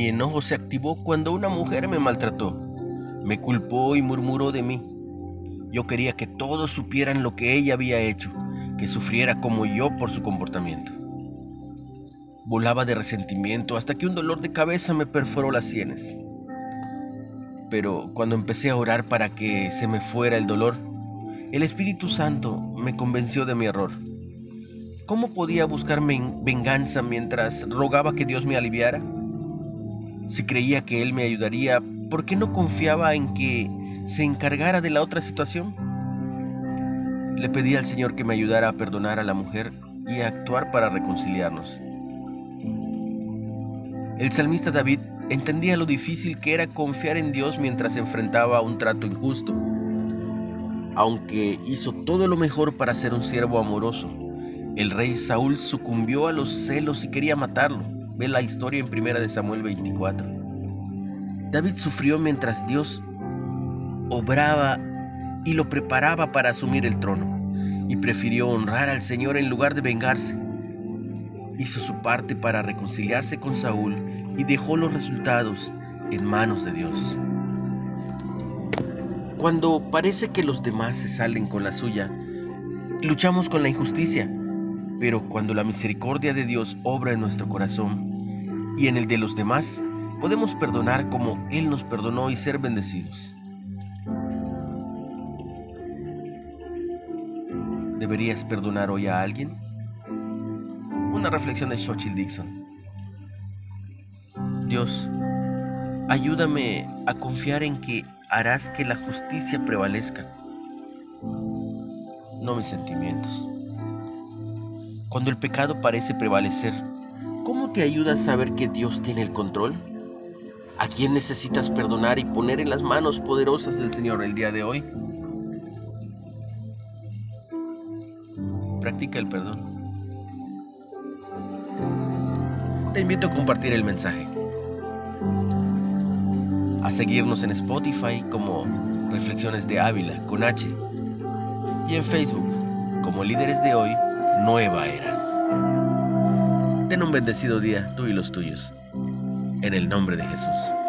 enojo se activó cuando una mujer me maltrató. Me culpó y murmuró de mí. Yo quería que todos supieran lo que ella había hecho, que sufriera como yo por su comportamiento. Volaba de resentimiento hasta que un dolor de cabeza me perforó las sienes. Pero cuando empecé a orar para que se me fuera el dolor, el Espíritu Santo me convenció de mi error. ¿Cómo podía buscarme venganza mientras rogaba que Dios me aliviara? Si creía que Él me ayudaría, ¿por qué no confiaba en que se encargara de la otra situación? Le pedí al Señor que me ayudara a perdonar a la mujer y a actuar para reconciliarnos. El salmista David entendía lo difícil que era confiar en Dios mientras enfrentaba un trato injusto. Aunque hizo todo lo mejor para ser un siervo amoroso, el rey Saúl sucumbió a los celos y quería matarlo. Ve la historia en 1 Samuel 24. David sufrió mientras Dios obraba y lo preparaba para asumir el trono, y prefirió honrar al Señor en lugar de vengarse. Hizo su parte para reconciliarse con Saúl y dejó los resultados en manos de Dios. Cuando parece que los demás se salen con la suya, luchamos con la injusticia, pero cuando la misericordia de Dios obra en nuestro corazón y en el de los demás, podemos perdonar como Él nos perdonó y ser bendecidos. ¿Deberías perdonar hoy a alguien? Una reflexión de Xochitl Dixon. Dios, ayúdame a confiar en que harás que la justicia prevalezca, no mis sentimientos. Cuando el pecado parece prevalecer, ¿cómo te ayuda a saber que Dios tiene el control? ¿A quién necesitas perdonar y poner en las manos poderosas del Señor el día de hoy? Practica el perdón. Te invito a compartir el mensaje. A seguirnos en Spotify como Reflexiones de Ávila con H. Y en Facebook como Líderes de Hoy, Nueva Era. Ten un bendecido día tú y los tuyos. En el nombre de Jesús.